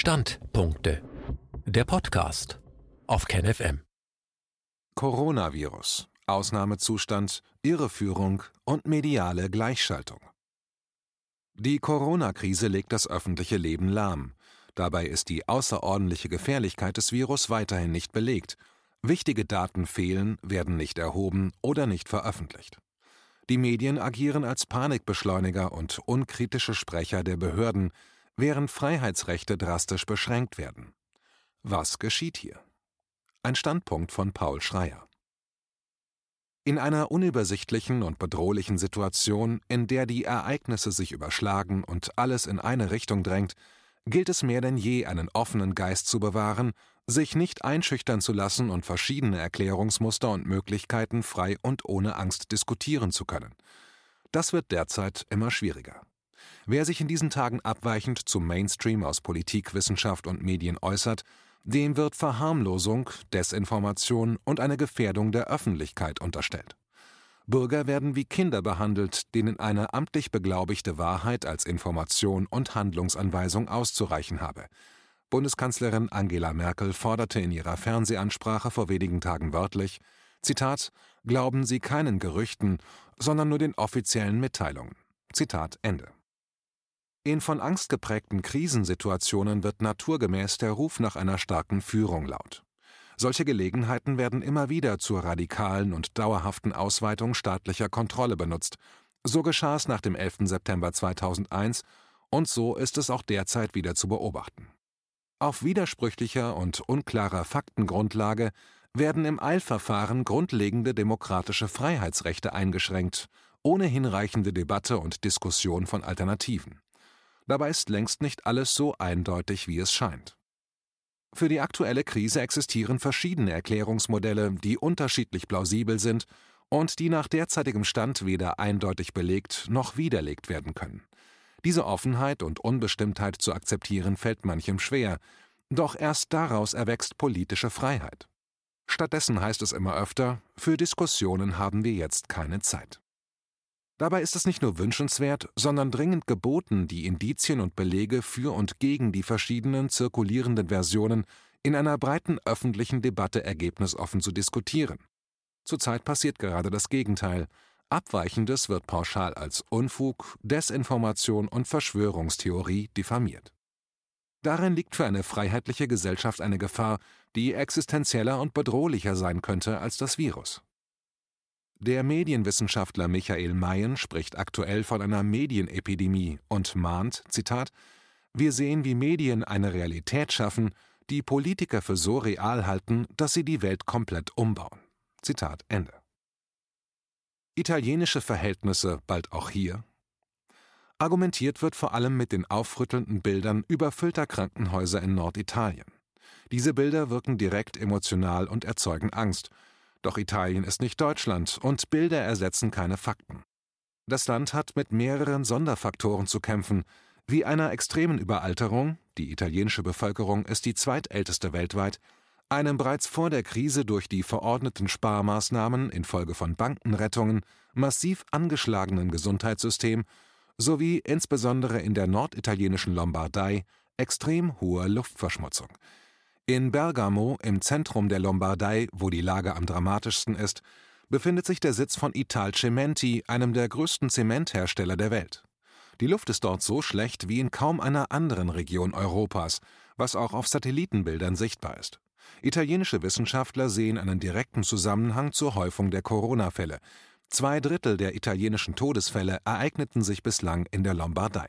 Standpunkte. Der Podcast auf KenFM. Coronavirus. Ausnahmezustand, Irreführung und mediale Gleichschaltung. Die Corona-Krise legt das öffentliche Leben lahm. Dabei ist die außerordentliche Gefährlichkeit des Virus weiterhin nicht belegt. Wichtige Daten fehlen, werden nicht erhoben oder nicht veröffentlicht. Die Medien agieren als Panikbeschleuniger und unkritische Sprecher der Behörden, während Freiheitsrechte drastisch beschränkt werden. Was geschieht hier? Ein Standpunkt von Paul Schreier. In einer unübersichtlichen und bedrohlichen Situation, in der die Ereignisse sich überschlagen und alles in eine Richtung drängt, gilt es mehr denn je, einen offenen Geist zu bewahren, sich nicht einschüchtern zu lassen und verschiedene Erklärungsmuster und Möglichkeiten frei und ohne Angst diskutieren zu können. Das wird derzeit immer schwieriger. Wer sich in diesen Tagen abweichend zum Mainstream aus Politik, Wissenschaft und Medien äußert, dem wird Verharmlosung, Desinformation und eine Gefährdung der Öffentlichkeit unterstellt. Bürger werden wie Kinder behandelt, denen eine amtlich beglaubigte Wahrheit als Information und Handlungsanweisung auszureichen habe. Bundeskanzlerin Angela Merkel forderte in ihrer Fernsehansprache vor wenigen Tagen wörtlich Zitat Glauben Sie keinen Gerüchten, sondern nur den offiziellen Mitteilungen. Zitat Ende. In von Angst geprägten Krisensituationen wird naturgemäß der Ruf nach einer starken Führung laut. Solche Gelegenheiten werden immer wieder zur radikalen und dauerhaften Ausweitung staatlicher Kontrolle benutzt. So geschah es nach dem 11. September 2001 und so ist es auch derzeit wieder zu beobachten. Auf widersprüchlicher und unklarer Faktengrundlage werden im Eilverfahren grundlegende demokratische Freiheitsrechte eingeschränkt, ohne hinreichende Debatte und Diskussion von Alternativen. Dabei ist längst nicht alles so eindeutig, wie es scheint. Für die aktuelle Krise existieren verschiedene Erklärungsmodelle, die unterschiedlich plausibel sind und die nach derzeitigem Stand weder eindeutig belegt noch widerlegt werden können. Diese Offenheit und Unbestimmtheit zu akzeptieren fällt manchem schwer, doch erst daraus erwächst politische Freiheit. Stattdessen heißt es immer öfter, für Diskussionen haben wir jetzt keine Zeit. Dabei ist es nicht nur wünschenswert, sondern dringend geboten, die Indizien und Belege für und gegen die verschiedenen zirkulierenden Versionen in einer breiten öffentlichen Debatte ergebnisoffen zu diskutieren. Zurzeit passiert gerade das Gegenteil. Abweichendes wird pauschal als Unfug, Desinformation und Verschwörungstheorie diffamiert. Darin liegt für eine freiheitliche Gesellschaft eine Gefahr, die existenzieller und bedrohlicher sein könnte als das Virus. Der Medienwissenschaftler Michael Mayen spricht aktuell von einer Medienepidemie und mahnt, Zitat, wir sehen, wie Medien eine Realität schaffen, die Politiker für so real halten, dass sie die Welt komplett umbauen. Zitat Ende. Italienische Verhältnisse bald auch hier? Argumentiert wird vor allem mit den aufrüttelnden Bildern überfüllter Krankenhäuser in Norditalien. Diese Bilder wirken direkt emotional und erzeugen Angst, doch Italien ist nicht Deutschland und Bilder ersetzen keine Fakten. Das Land hat mit mehreren Sonderfaktoren zu kämpfen, wie einer extremen Überalterung, die italienische Bevölkerung ist die zweitälteste weltweit, einem bereits vor der Krise durch die verordneten Sparmaßnahmen infolge von Bankenrettungen massiv angeschlagenen Gesundheitssystem sowie insbesondere in der norditalienischen Lombardei extrem hoher Luftverschmutzung. In Bergamo, im Zentrum der Lombardei, wo die Lage am dramatischsten ist, befindet sich der Sitz von Italcementi, einem der größten Zementhersteller der Welt. Die Luft ist dort so schlecht wie in kaum einer anderen Region Europas, was auch auf Satellitenbildern sichtbar ist. Italienische Wissenschaftler sehen einen direkten Zusammenhang zur Häufung der Corona-Fälle. Zwei Drittel der italienischen Todesfälle ereigneten sich bislang in der Lombardei.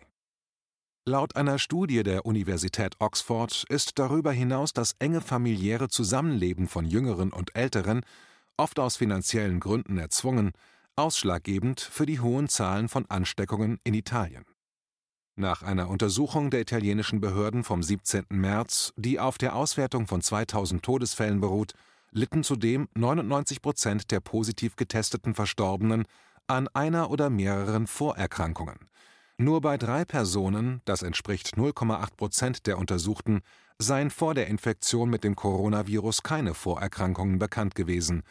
Laut einer Studie der Universität Oxford ist darüber hinaus das enge familiäre Zusammenleben von Jüngeren und Älteren, oft aus finanziellen Gründen erzwungen, ausschlaggebend für die hohen Zahlen von Ansteckungen in Italien. Nach einer Untersuchung der italienischen Behörden vom 17. März, die auf der Auswertung von 2000 Todesfällen beruht, litten zudem 99 Prozent der positiv getesteten Verstorbenen an einer oder mehreren Vorerkrankungen. Nur bei drei Personen, das entspricht 0,8 Prozent der Untersuchten, seien vor der Infektion mit dem Coronavirus keine Vorerkrankungen bekannt gewesen.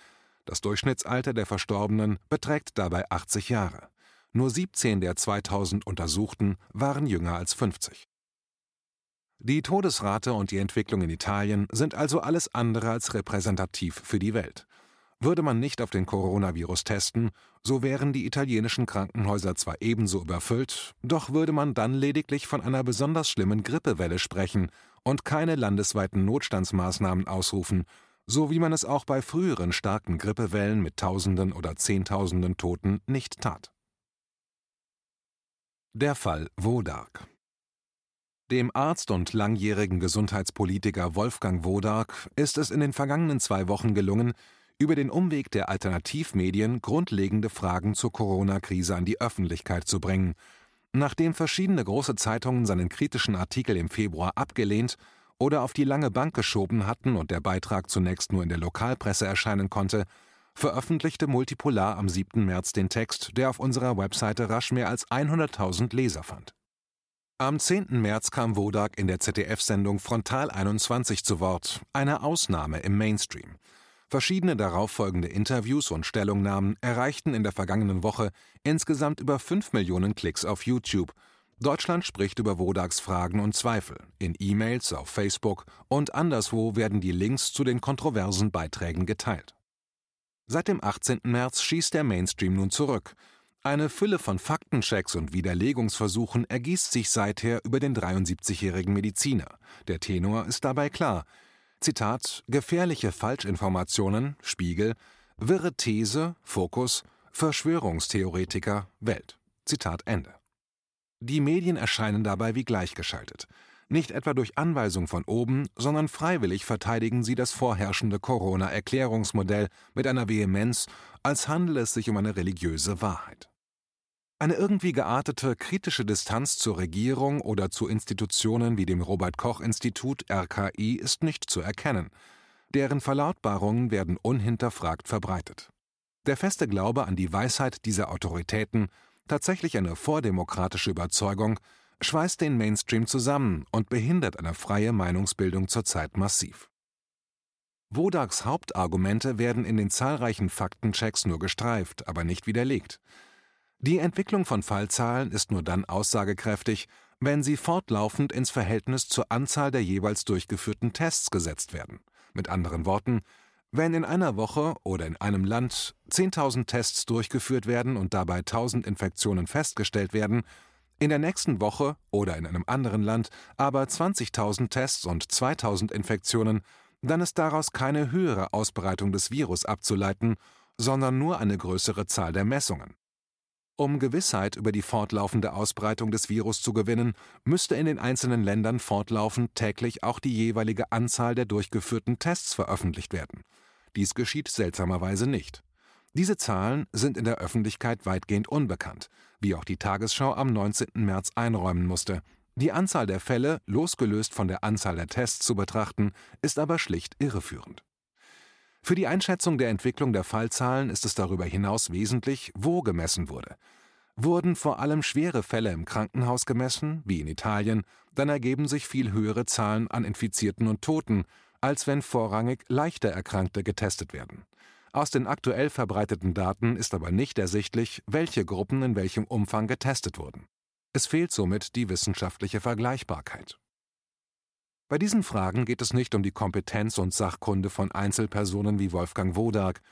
Das Durchschnittsalter der Verstorbenen beträgt dabei 80 Jahre. Nur 17 der 2000 Untersuchten waren jünger als 50. Die Todesrate und die Entwicklung in Italien sind also alles andere als repräsentativ für die Welt. Würde man nicht auf den Coronavirus testen, so wären die italienischen Krankenhäuser zwar ebenso überfüllt, doch würde man dann lediglich von einer besonders schlimmen Grippewelle sprechen und keine landesweiten Notstandsmaßnahmen ausrufen, so wie man es auch bei früheren starken Grippewellen mit Tausenden oder Zehntausenden Toten nicht tat. Der Fall Wodark Dem Arzt und langjährigen Gesundheitspolitiker Wolfgang Wodark ist es in den vergangenen zwei Wochen gelungen, über den Umweg der Alternativmedien grundlegende Fragen zur Corona-Krise an die Öffentlichkeit zu bringen. Nachdem verschiedene große Zeitungen seinen kritischen Artikel im Februar abgelehnt oder auf die lange Bank geschoben hatten und der Beitrag zunächst nur in der Lokalpresse erscheinen konnte, veröffentlichte Multipolar am 7. März den Text, der auf unserer Webseite rasch mehr als 100.000 Leser fand. Am 10. März kam Wodak in der ZDF-Sendung Frontal 21 zu Wort, eine Ausnahme im Mainstream. Verschiedene darauffolgende Interviews und Stellungnahmen erreichten in der vergangenen Woche insgesamt über 5 Millionen Klicks auf YouTube. Deutschland spricht über Wodaks Fragen und Zweifel. In E-Mails, auf Facebook und anderswo werden die Links zu den kontroversen Beiträgen geteilt. Seit dem 18. März schießt der Mainstream nun zurück. Eine Fülle von Faktenchecks und Widerlegungsversuchen ergießt sich seither über den 73-jährigen Mediziner. Der Tenor ist dabei klar. Zitat: Gefährliche Falschinformationen, Spiegel, wirre These, Fokus, Verschwörungstheoretiker, Welt. Zitat Ende. Die Medien erscheinen dabei wie gleichgeschaltet. Nicht etwa durch Anweisung von oben, sondern freiwillig verteidigen sie das vorherrschende Corona-Erklärungsmodell mit einer Vehemenz, als handele es sich um eine religiöse Wahrheit. Eine irgendwie geartete kritische Distanz zur Regierung oder zu Institutionen wie dem Robert Koch Institut RKI ist nicht zu erkennen. Deren Verlautbarungen werden unhinterfragt verbreitet. Der feste Glaube an die Weisheit dieser Autoritäten, tatsächlich eine vordemokratische Überzeugung, schweißt den Mainstream zusammen und behindert eine freie Meinungsbildung zurzeit massiv. Wodaks Hauptargumente werden in den zahlreichen Faktenchecks nur gestreift, aber nicht widerlegt. Die Entwicklung von Fallzahlen ist nur dann aussagekräftig, wenn sie fortlaufend ins Verhältnis zur Anzahl der jeweils durchgeführten Tests gesetzt werden. Mit anderen Worten, wenn in einer Woche oder in einem Land 10.000 Tests durchgeführt werden und dabei 1.000 Infektionen festgestellt werden, in der nächsten Woche oder in einem anderen Land aber 20.000 Tests und 2.000 Infektionen, dann ist daraus keine höhere Ausbreitung des Virus abzuleiten, sondern nur eine größere Zahl der Messungen. Um Gewissheit über die fortlaufende Ausbreitung des Virus zu gewinnen, müsste in den einzelnen Ländern fortlaufend täglich auch die jeweilige Anzahl der durchgeführten Tests veröffentlicht werden. Dies geschieht seltsamerweise nicht. Diese Zahlen sind in der Öffentlichkeit weitgehend unbekannt, wie auch die Tagesschau am 19. März einräumen musste. Die Anzahl der Fälle, losgelöst von der Anzahl der Tests zu betrachten, ist aber schlicht irreführend. Für die Einschätzung der Entwicklung der Fallzahlen ist es darüber hinaus wesentlich, wo gemessen wurde. Wurden vor allem schwere Fälle im Krankenhaus gemessen, wie in Italien, dann ergeben sich viel höhere Zahlen an Infizierten und Toten, als wenn vorrangig leichter Erkrankte getestet werden. Aus den aktuell verbreiteten Daten ist aber nicht ersichtlich, welche Gruppen in welchem Umfang getestet wurden. Es fehlt somit die wissenschaftliche Vergleichbarkeit. Bei diesen Fragen geht es nicht um die Kompetenz und Sachkunde von Einzelpersonen wie Wolfgang Wodark.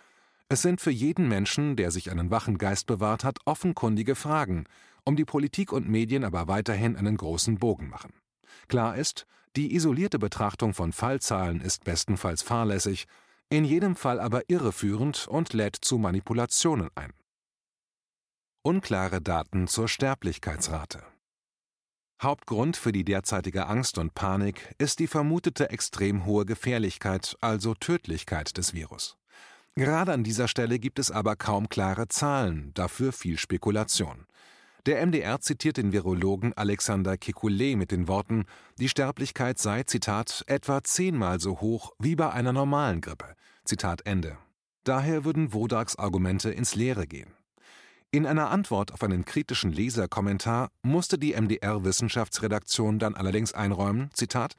Es sind für jeden Menschen, der sich einen wachen Geist bewahrt hat, offenkundige Fragen, um die Politik und Medien aber weiterhin einen großen Bogen machen. Klar ist, die isolierte Betrachtung von Fallzahlen ist bestenfalls fahrlässig, in jedem Fall aber irreführend und lädt zu Manipulationen ein. Unklare Daten zur Sterblichkeitsrate Hauptgrund für die derzeitige Angst und Panik ist die vermutete extrem hohe Gefährlichkeit, also Tödlichkeit des Virus. Gerade an dieser Stelle gibt es aber kaum klare Zahlen, dafür viel Spekulation. Der MDR zitiert den Virologen Alexander Kekulé mit den Worten, die Sterblichkeit sei, Zitat, etwa zehnmal so hoch wie bei einer normalen Grippe. Zitat Ende. Daher würden Wodaks Argumente ins Leere gehen. In einer Antwort auf einen kritischen Leserkommentar musste die MDR-Wissenschaftsredaktion dann allerdings einräumen, Zitat,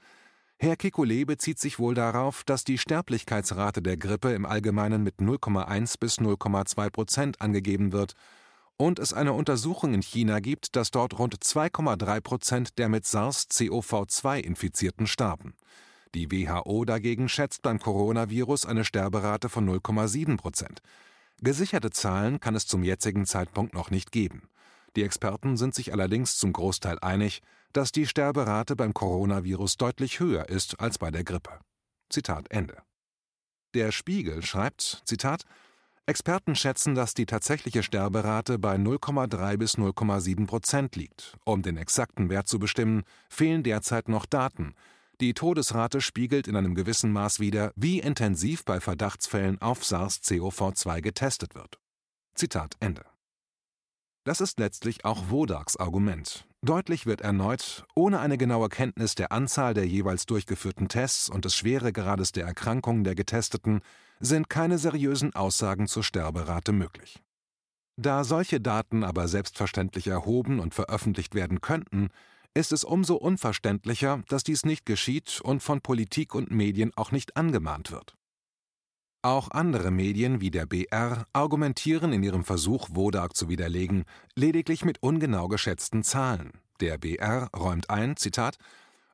Herr Kekulé bezieht sich wohl darauf, dass die Sterblichkeitsrate der Grippe im Allgemeinen mit 0,1 bis 0,2 Prozent angegeben wird und es eine Untersuchung in China gibt, dass dort rund 2,3 Prozent der mit SARS-CoV-2 Infizierten starben. Die WHO dagegen schätzt beim Coronavirus eine Sterberate von 0,7 Prozent. Gesicherte Zahlen kann es zum jetzigen Zeitpunkt noch nicht geben. Die Experten sind sich allerdings zum Großteil einig, dass die Sterberate beim Coronavirus deutlich höher ist als bei der Grippe. Zitat Ende. Der Spiegel schreibt, Zitat, Experten schätzen, dass die tatsächliche Sterberate bei 0,3 bis 0,7 Prozent liegt. Um den exakten Wert zu bestimmen, fehlen derzeit noch Daten. Die Todesrate spiegelt in einem gewissen Maß wider, wie intensiv bei Verdachtsfällen auf SARS-CoV-2 getestet wird. Zitat Ende. Das ist letztlich auch Wodaks Argument. Deutlich wird erneut, ohne eine genaue Kenntnis der Anzahl der jeweils durchgeführten Tests und des Schweregrades der Erkrankung der Getesteten sind keine seriösen Aussagen zur Sterberate möglich. Da solche Daten aber selbstverständlich erhoben und veröffentlicht werden könnten, ist es umso unverständlicher, dass dies nicht geschieht und von Politik und Medien auch nicht angemahnt wird. Auch andere Medien wie der BR argumentieren in ihrem Versuch, Wodak zu widerlegen, lediglich mit ungenau geschätzten Zahlen. Der BR räumt ein, Zitat,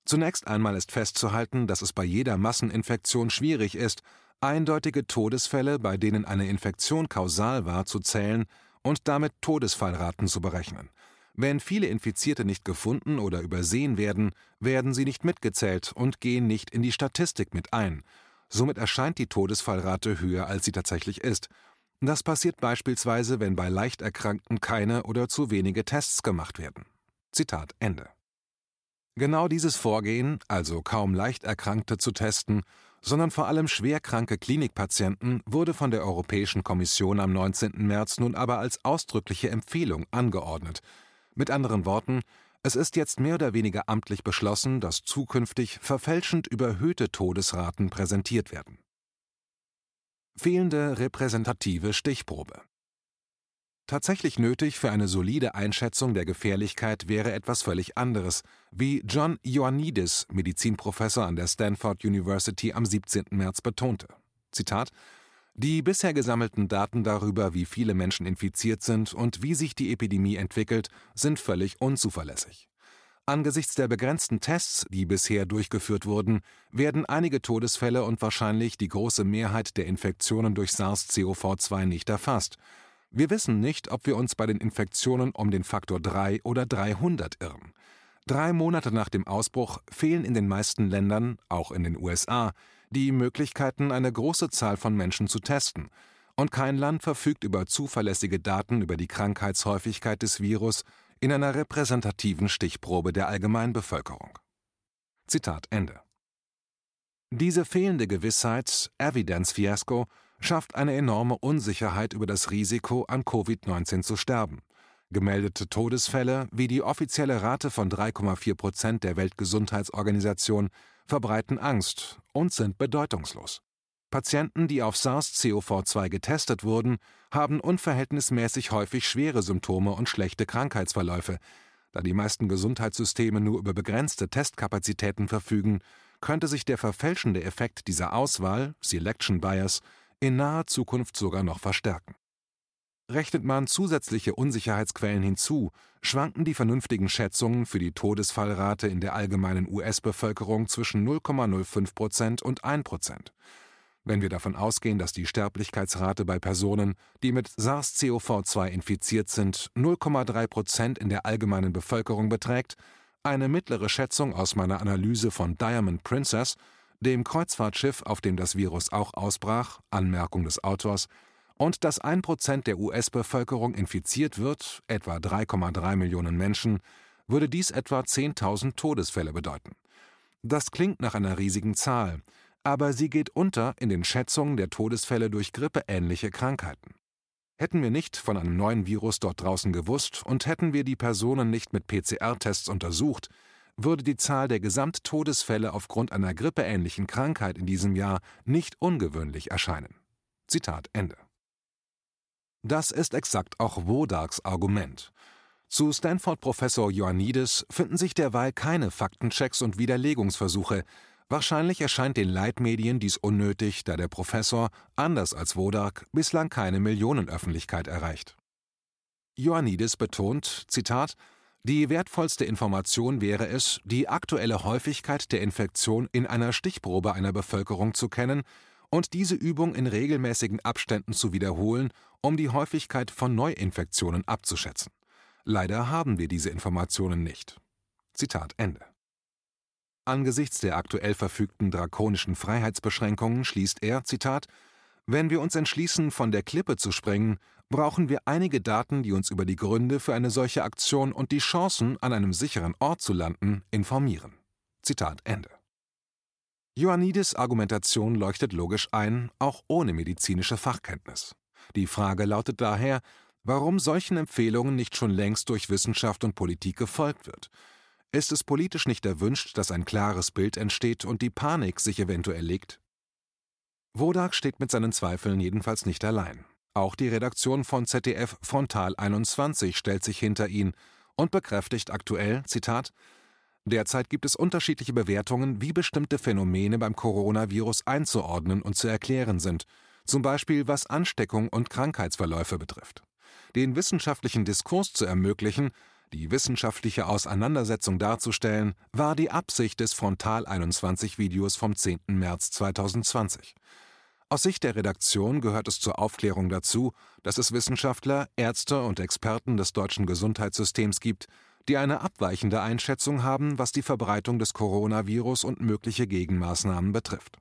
Zunächst einmal ist festzuhalten, dass es bei jeder Masseninfektion schwierig ist, eindeutige Todesfälle, bei denen eine Infektion kausal war, zu zählen und damit Todesfallraten zu berechnen. Wenn viele Infizierte nicht gefunden oder übersehen werden, werden sie nicht mitgezählt und gehen nicht in die Statistik mit ein. Somit erscheint die Todesfallrate höher, als sie tatsächlich ist. Das passiert beispielsweise, wenn bei Leichterkrankten keine oder zu wenige Tests gemacht werden. Zitat Ende. Genau dieses Vorgehen, also kaum Leichterkrankte zu testen, sondern vor allem schwerkranke Klinikpatienten wurde von der Europäischen Kommission am 19. März nun aber als ausdrückliche Empfehlung angeordnet. Mit anderen Worten, es ist jetzt mehr oder weniger amtlich beschlossen, dass zukünftig verfälschend überhöhte Todesraten präsentiert werden. Fehlende repräsentative Stichprobe Tatsächlich nötig für eine solide Einschätzung der Gefährlichkeit wäre etwas völlig anderes, wie John Ioannidis, Medizinprofessor an der Stanford University, am 17. März betonte. Zitat Die bisher gesammelten Daten darüber, wie viele Menschen infiziert sind und wie sich die Epidemie entwickelt, sind völlig unzuverlässig. Angesichts der begrenzten Tests, die bisher durchgeführt wurden, werden einige Todesfälle und wahrscheinlich die große Mehrheit der Infektionen durch SARS-CoV-2 nicht erfasst, wir wissen nicht, ob wir uns bei den Infektionen um den Faktor 3 oder 300 irren. Drei Monate nach dem Ausbruch fehlen in den meisten Ländern, auch in den USA, die Möglichkeiten, eine große Zahl von Menschen zu testen, und kein Land verfügt über zuverlässige Daten über die Krankheitshäufigkeit des Virus in einer repräsentativen Stichprobe der Allgemeinbevölkerung. Zitat Ende. Diese fehlende Gewissheit, Evidence Fiasco, schafft eine enorme Unsicherheit über das Risiko, an Covid-19 zu sterben. Gemeldete Todesfälle wie die offizielle Rate von 3,4 Prozent der Weltgesundheitsorganisation verbreiten Angst und sind bedeutungslos. Patienten, die auf SARS-CoV-2 getestet wurden, haben unverhältnismäßig häufig schwere Symptome und schlechte Krankheitsverläufe. Da die meisten Gesundheitssysteme nur über begrenzte Testkapazitäten verfügen, könnte sich der verfälschende Effekt dieser Auswahl, Selection Bias, in naher Zukunft sogar noch verstärken. Rechnet man zusätzliche Unsicherheitsquellen hinzu, schwanken die vernünftigen Schätzungen für die Todesfallrate in der allgemeinen US-Bevölkerung zwischen 0,05 Prozent und 1 Prozent. Wenn wir davon ausgehen, dass die Sterblichkeitsrate bei Personen, die mit SARS-CoV-2 infiziert sind, 0,3 Prozent in der allgemeinen Bevölkerung beträgt, eine mittlere Schätzung aus meiner Analyse von Diamond Princess dem Kreuzfahrtschiff, auf dem das Virus auch ausbrach, Anmerkung des Autors, und dass ein Prozent der US-Bevölkerung infiziert wird, etwa 3,3 Millionen Menschen, würde dies etwa 10.000 Todesfälle bedeuten. Das klingt nach einer riesigen Zahl, aber sie geht unter in den Schätzungen der Todesfälle durch grippeähnliche Krankheiten. Hätten wir nicht von einem neuen Virus dort draußen gewusst und hätten wir die Personen nicht mit PCR-Tests untersucht, würde die Zahl der Gesamttodesfälle aufgrund einer grippeähnlichen Krankheit in diesem Jahr nicht ungewöhnlich erscheinen. Zitat Ende. Das ist exakt auch Wodaks Argument. Zu Stanford-Professor Ioannidis finden sich derweil keine Faktenchecks und Widerlegungsversuche. Wahrscheinlich erscheint den Leitmedien dies unnötig, da der Professor, anders als Wodak, bislang keine Millionenöffentlichkeit erreicht. Ioannidis betont, Zitat, die wertvollste Information wäre es, die aktuelle Häufigkeit der Infektion in einer Stichprobe einer Bevölkerung zu kennen und diese Übung in regelmäßigen Abständen zu wiederholen, um die Häufigkeit von Neuinfektionen abzuschätzen. Leider haben wir diese Informationen nicht. Zitat Ende. Angesichts der aktuell verfügten drakonischen Freiheitsbeschränkungen schließt er, Zitat, wenn wir uns entschließen, von der Klippe zu springen, brauchen wir einige Daten, die uns über die Gründe für eine solche Aktion und die Chancen, an einem sicheren Ort zu landen, informieren. Zitat Ende. Ioannidis Argumentation leuchtet logisch ein, auch ohne medizinische Fachkenntnis. Die Frage lautet daher, warum solchen Empfehlungen nicht schon längst durch Wissenschaft und Politik gefolgt wird. Ist es politisch nicht erwünscht, dass ein klares Bild entsteht und die Panik sich eventuell legt? Wodak steht mit seinen Zweifeln jedenfalls nicht allein. Auch die Redaktion von ZDF Frontal 21 stellt sich hinter ihn und bekräftigt aktuell, Zitat, Derzeit gibt es unterschiedliche Bewertungen, wie bestimmte Phänomene beim Coronavirus einzuordnen und zu erklären sind, zum Beispiel was Ansteckung und Krankheitsverläufe betrifft. Den wissenschaftlichen Diskurs zu ermöglichen, die wissenschaftliche Auseinandersetzung darzustellen, war die Absicht des Frontal 21 Videos vom 10. März 2020. Aus Sicht der Redaktion gehört es zur Aufklärung dazu, dass es Wissenschaftler, Ärzte und Experten des deutschen Gesundheitssystems gibt, die eine abweichende Einschätzung haben, was die Verbreitung des Coronavirus und mögliche Gegenmaßnahmen betrifft.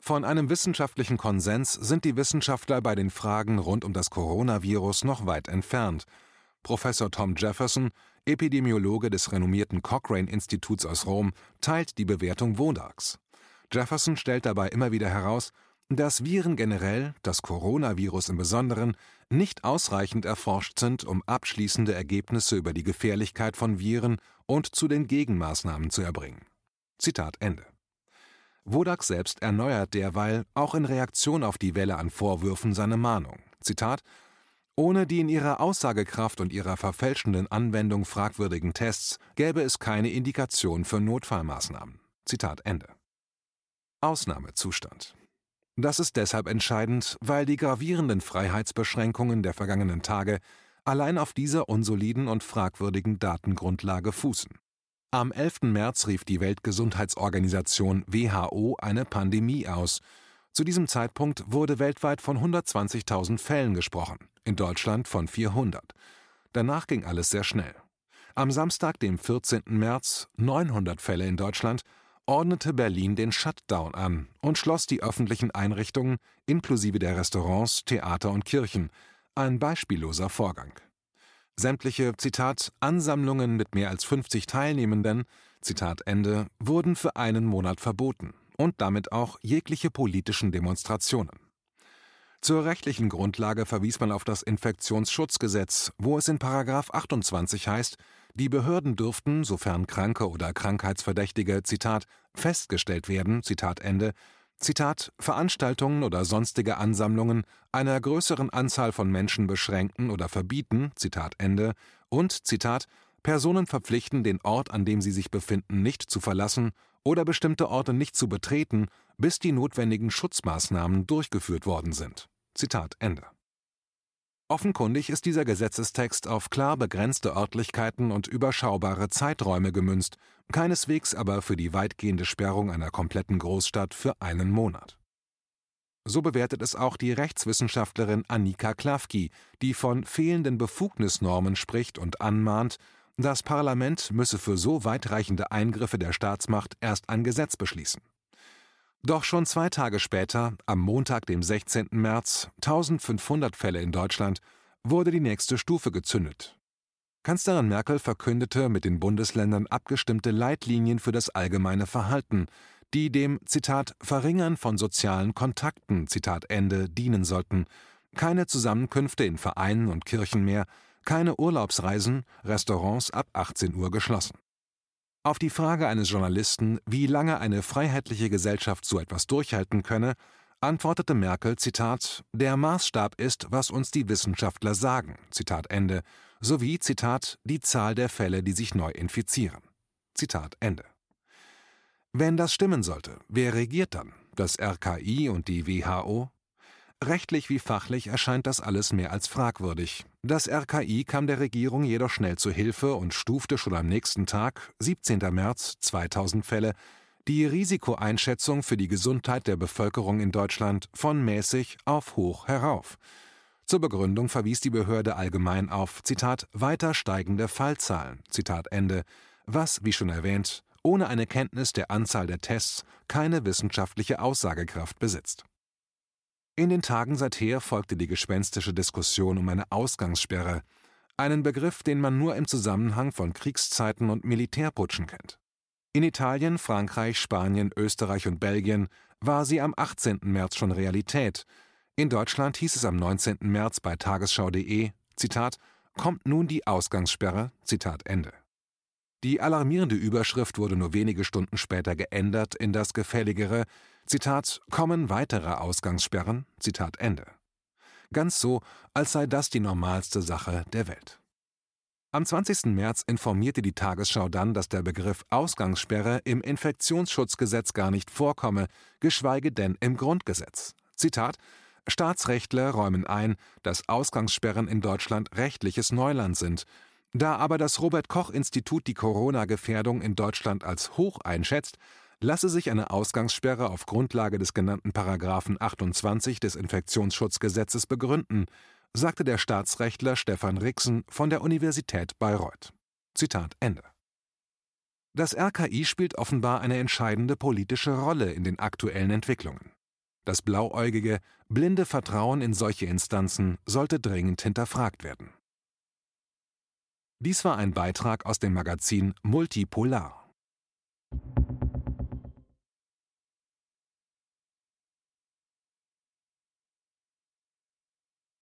Von einem wissenschaftlichen Konsens sind die Wissenschaftler bei den Fragen rund um das Coronavirus noch weit entfernt. Professor Tom Jefferson, Epidemiologe des renommierten Cochrane-Instituts aus Rom, teilt die Bewertung Wodaks. Jefferson stellt dabei immer wieder heraus, dass Viren generell, das Coronavirus im Besonderen, nicht ausreichend erforscht sind, um abschließende Ergebnisse über die Gefährlichkeit von Viren und zu den Gegenmaßnahmen zu erbringen. Zitat Ende. Wodak selbst erneuert derweil, auch in Reaktion auf die Welle an Vorwürfen, seine Mahnung. Zitat ohne die in ihrer Aussagekraft und ihrer verfälschenden Anwendung fragwürdigen Tests gäbe es keine Indikation für Notfallmaßnahmen. Zitat Ende. Ausnahmezustand. Das ist deshalb entscheidend, weil die gravierenden Freiheitsbeschränkungen der vergangenen Tage allein auf dieser unsoliden und fragwürdigen Datengrundlage fußen. Am 11. März rief die Weltgesundheitsorganisation WHO eine Pandemie aus. Zu diesem Zeitpunkt wurde weltweit von 120.000 Fällen gesprochen, in Deutschland von 400. Danach ging alles sehr schnell. Am Samstag, dem 14. März, 900 Fälle in Deutschland, ordnete Berlin den Shutdown an und schloss die öffentlichen Einrichtungen inklusive der Restaurants, Theater und Kirchen, ein beispielloser Vorgang. Sämtliche, Zitat, Ansammlungen mit mehr als 50 Teilnehmenden, Zitat Ende, wurden für einen Monat verboten und damit auch jegliche politischen Demonstrationen. Zur rechtlichen Grundlage verwies man auf das Infektionsschutzgesetz, wo es in § 28 heißt, die Behörden dürften, sofern Kranke oder Krankheitsverdächtige, Zitat, festgestellt werden, Zitat Ende, Zitat, Veranstaltungen oder sonstige Ansammlungen einer größeren Anzahl von Menschen beschränken oder verbieten, Zitat Ende, und, Zitat, Personen verpflichten, den Ort, an dem sie sich befinden, nicht zu verlassen oder bestimmte Orte nicht zu betreten, bis die notwendigen Schutzmaßnahmen durchgeführt worden sind. Zitat Ende. Offenkundig ist dieser Gesetzestext auf klar begrenzte Örtlichkeiten und überschaubare Zeiträume gemünzt, keineswegs aber für die weitgehende Sperrung einer kompletten Großstadt für einen Monat. So bewertet es auch die Rechtswissenschaftlerin Annika Klafki, die von fehlenden Befugnisnormen spricht und anmahnt, das Parlament müsse für so weitreichende Eingriffe der Staatsmacht erst ein Gesetz beschließen. Doch schon zwei Tage später, am Montag, dem 16. März, 1500 Fälle in Deutschland, wurde die nächste Stufe gezündet. Kanzlerin Merkel verkündete mit den Bundesländern abgestimmte Leitlinien für das allgemeine Verhalten, die dem Zitat Verringern von sozialen Kontakten Zitat Ende dienen sollten. Keine Zusammenkünfte in Vereinen und Kirchen mehr, keine Urlaubsreisen, Restaurants ab 18 Uhr geschlossen. Auf die Frage eines Journalisten, wie lange eine freiheitliche Gesellschaft so etwas durchhalten könne, antwortete Merkel, Zitat, der Maßstab ist, was uns die Wissenschaftler sagen, Zitat Ende, sowie, Zitat, die Zahl der Fälle, die sich neu infizieren. Zitat Ende. Wenn das stimmen sollte, wer regiert dann? Das RKI und die WHO? Rechtlich wie fachlich erscheint das alles mehr als fragwürdig, Das RKI kam der Regierung jedoch schnell zu Hilfe und stufte schon am nächsten Tag, 17. März, 2000 Fälle, die Risikoeinschätzung für die Gesundheit der Bevölkerung in Deutschland von mäßig auf hoch herauf. Zur Begründung verwies die Behörde allgemein auf Zitat weiter steigende Fallzahlen, Zitat Ende, was, wie schon erwähnt, ohne eine Kenntnis der Anzahl der Tests keine wissenschaftliche Aussagekraft besitzt. In den Tagen seither folgte die gespenstische Diskussion um eine Ausgangssperre, einen Begriff, den man nur im Zusammenhang von Kriegszeiten und Militärputschen kennt. In Italien, Frankreich, Spanien, Österreich und Belgien war sie am 18. März schon Realität. In Deutschland hieß es am 19. März bei tagesschau.de, Zitat, kommt nun die Ausgangssperre, Zitat Ende. Die alarmierende Überschrift wurde nur wenige Stunden später geändert in das gefälligere, Zitat, kommen weitere Ausgangssperren, Zitat Ende. Ganz so, als sei das die normalste Sache der Welt. Am 20. März informierte die Tagesschau dann, dass der Begriff Ausgangssperre im Infektionsschutzgesetz gar nicht vorkomme, geschweige denn im Grundgesetz. Zitat Staatsrechtler räumen ein, dass Ausgangssperren in Deutschland rechtliches Neuland sind. Da aber das Robert Koch Institut die Corona-Gefährdung in Deutschland als hoch einschätzt, lasse sich eine Ausgangssperre auf Grundlage des genannten Paragraphen 28 des Infektionsschutzgesetzes begründen sagte der Staatsrechtler Stefan Rixen von der Universität Bayreuth. Zitat Ende. Das RKI spielt offenbar eine entscheidende politische Rolle in den aktuellen Entwicklungen. Das blauäugige, blinde Vertrauen in solche Instanzen sollte dringend hinterfragt werden. Dies war ein Beitrag aus dem Magazin Multipolar.